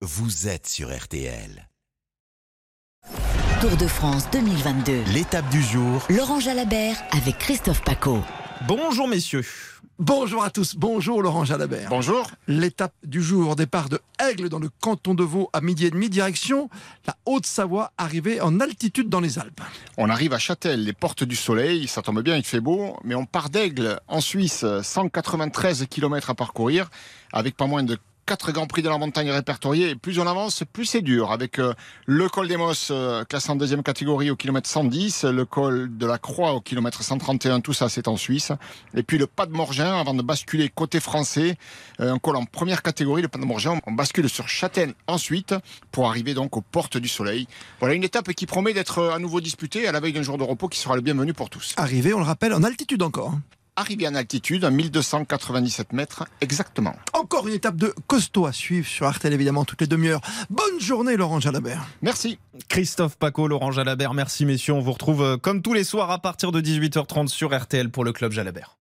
vous êtes sur RTL. Tour de France 2022. L'étape du jour, Laurent Jalabert avec Christophe Paco. Bonjour messieurs. Bonjour à tous, bonjour Laurent Jalabert. Bonjour. L'étape du jour, départ de Aigle dans le canton de Vaud à midi et demi, direction la Haute-Savoie, arrivée en altitude dans les Alpes. On arrive à Châtel, les portes du soleil, ça tombe bien, il fait beau, mais on part d'Aigle en Suisse, 193 km à parcourir, avec pas moins de 4 grands prix de la montagne répertoriés. Plus on avance, plus c'est dur. Avec euh, le col des Mosses, euh, classé en deuxième catégorie au kilomètre 110, le col de la Croix au kilomètre 131, tout ça c'est en Suisse. Et puis le pas de Morgin avant de basculer côté français, euh, un col en première catégorie, le pas de Morgin. On bascule sur Châtaigne ensuite pour arriver donc aux portes du soleil. Voilà une étape qui promet d'être à nouveau disputée à la veille d'un jour de repos qui sera le bienvenu pour tous. Arrivé, on le rappelle, en altitude encore. Arrivé en altitude, à 1297 mètres exactement. Encore une étape de costaud à suivre sur Artel, évidemment, toutes les demi-heures. Bonne journée, Laurent Jalabert. Merci. Christophe Paco, Laurent Jalabert, merci messieurs. On vous retrouve euh, comme tous les soirs à partir de 18h30 sur RTL pour le Club Jalabert.